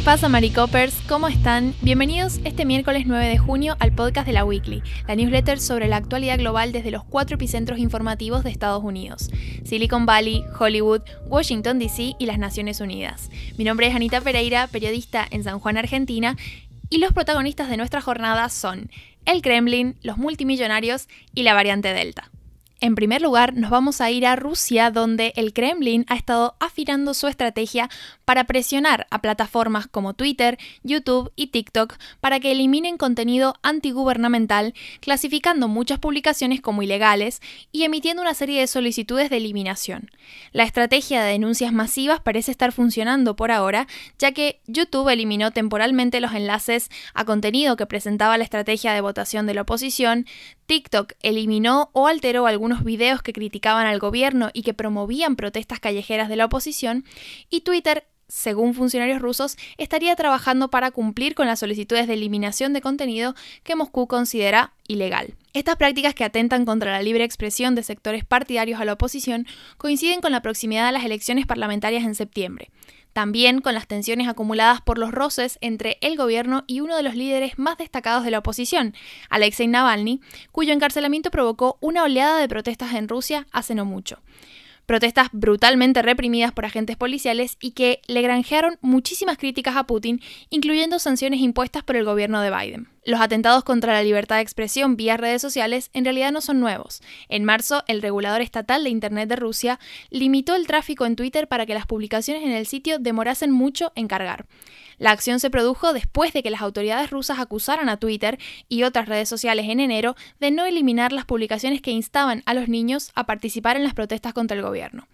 pasa, Maricopers? ¿Cómo están? Bienvenidos este miércoles 9 de junio al podcast de la Weekly, la newsletter sobre la actualidad global desde los cuatro epicentros informativos de Estados Unidos: Silicon Valley, Hollywood, Washington DC y las Naciones Unidas. Mi nombre es Anita Pereira, periodista en San Juan, Argentina, y los protagonistas de nuestra jornada son el Kremlin, los multimillonarios y la variante Delta. En primer lugar, nos vamos a ir a Rusia, donde el Kremlin ha estado afinando su estrategia para presionar a plataformas como Twitter, YouTube y TikTok para que eliminen contenido antigubernamental, clasificando muchas publicaciones como ilegales y emitiendo una serie de solicitudes de eliminación. La estrategia de denuncias masivas parece estar funcionando por ahora, ya que YouTube eliminó temporalmente los enlaces a contenido que presentaba la estrategia de votación de la oposición, TikTok eliminó o alteró algunos videos que criticaban al gobierno y que promovían protestas callejeras de la oposición, y Twitter según funcionarios rusos, estaría trabajando para cumplir con las solicitudes de eliminación de contenido que Moscú considera ilegal. Estas prácticas que atentan contra la libre expresión de sectores partidarios a la oposición coinciden con la proximidad a las elecciones parlamentarias en septiembre también con las tensiones acumuladas por los roces entre el gobierno y uno de los líderes más destacados de la oposición, Alexei Navalny, cuyo encarcelamiento provocó una oleada de protestas en Rusia hace no mucho protestas brutalmente reprimidas por agentes policiales y que le granjearon muchísimas críticas a Putin, incluyendo sanciones impuestas por el gobierno de Biden. Los atentados contra la libertad de expresión vía redes sociales en realidad no son nuevos. En marzo, el regulador estatal de Internet de Rusia limitó el tráfico en Twitter para que las publicaciones en el sitio demorasen mucho en cargar. La acción se produjo después de que las autoridades rusas acusaran a Twitter y otras redes sociales en enero de no eliminar las publicaciones que instaban a los niños a participar en las protestas contra el gobierno.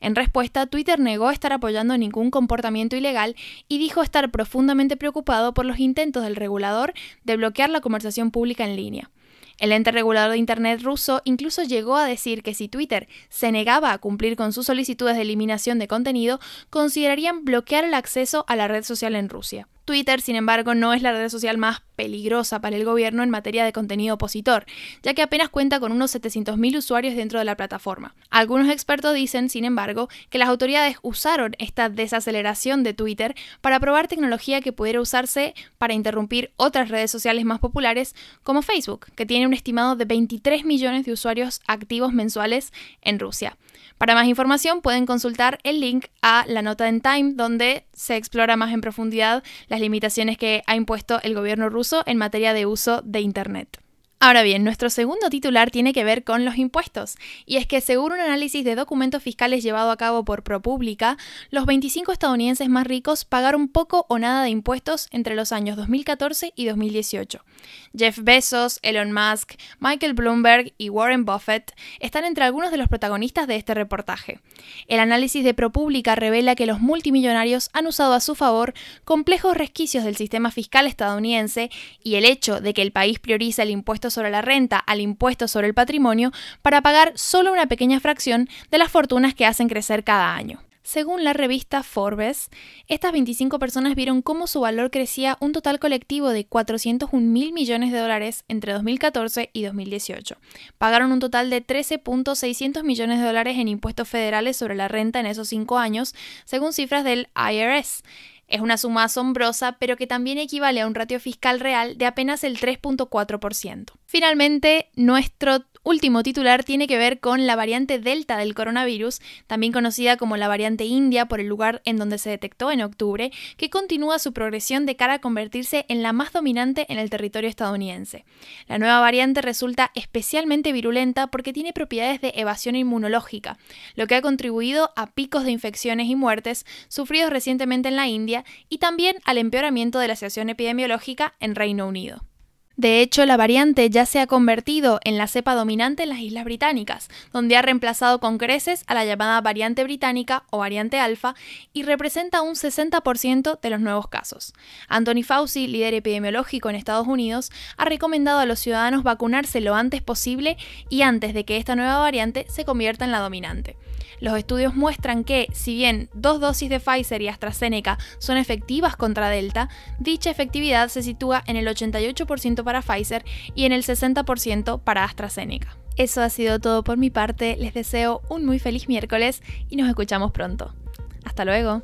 En respuesta, Twitter negó estar apoyando ningún comportamiento ilegal y dijo estar profundamente preocupado por los intentos del regulador de bloquear la conversación pública en línea. El ente regulador de Internet ruso incluso llegó a decir que si Twitter se negaba a cumplir con sus solicitudes de eliminación de contenido, considerarían bloquear el acceso a la red social en Rusia. Twitter, sin embargo, no es la red social más peligrosa para el gobierno en materia de contenido opositor, ya que apenas cuenta con unos 700.000 usuarios dentro de la plataforma. Algunos expertos dicen, sin embargo, que las autoridades usaron esta desaceleración de Twitter para probar tecnología que pudiera usarse para interrumpir otras redes sociales más populares, como Facebook, que tiene un estimado de 23 millones de usuarios activos mensuales en Rusia. Para más información pueden consultar el link a la nota en Time, donde se explora más en profundidad las limitaciones que ha impuesto el gobierno ruso en materia de uso de Internet. Ahora bien, nuestro segundo titular tiene que ver con los impuestos, y es que según un análisis de documentos fiscales llevado a cabo por ProPublica, los 25 estadounidenses más ricos pagaron poco o nada de impuestos entre los años 2014 y 2018. Jeff Bezos, Elon Musk, Michael Bloomberg y Warren Buffett están entre algunos de los protagonistas de este reportaje. El análisis de ProPublica revela que los multimillonarios han usado a su favor complejos resquicios del sistema fiscal estadounidense y el hecho de que el país prioriza el impuesto sobre la renta al impuesto sobre el patrimonio para pagar solo una pequeña fracción de las fortunas que hacen crecer cada año. Según la revista Forbes, estas 25 personas vieron cómo su valor crecía un total colectivo de 401 mil millones de dólares entre 2014 y 2018. Pagaron un total de 13.600 millones de dólares en impuestos federales sobre la renta en esos cinco años, según cifras del IRS. Es una suma asombrosa, pero que también equivale a un ratio fiscal real de apenas el 3.4%. Finalmente, nuestro último titular tiene que ver con la variante Delta del coronavirus, también conocida como la variante India por el lugar en donde se detectó en octubre, que continúa su progresión de cara a convertirse en la más dominante en el territorio estadounidense. La nueva variante resulta especialmente virulenta porque tiene propiedades de evasión inmunológica, lo que ha contribuido a picos de infecciones y muertes sufridos recientemente en la India y también al empeoramiento de la situación epidemiológica en Reino Unido. De hecho, la variante ya se ha convertido en la cepa dominante en las Islas Británicas, donde ha reemplazado con creces a la llamada variante británica o variante alfa y representa un 60% de los nuevos casos. Anthony Fauci, líder epidemiológico en Estados Unidos, ha recomendado a los ciudadanos vacunarse lo antes posible y antes de que esta nueva variante se convierta en la dominante. Los estudios muestran que, si bien dos dosis de Pfizer y AstraZeneca son efectivas contra Delta, dicha efectividad se sitúa en el 88% para Pfizer y en el 60% para AstraZeneca. Eso ha sido todo por mi parte, les deseo un muy feliz miércoles y nos escuchamos pronto. Hasta luego.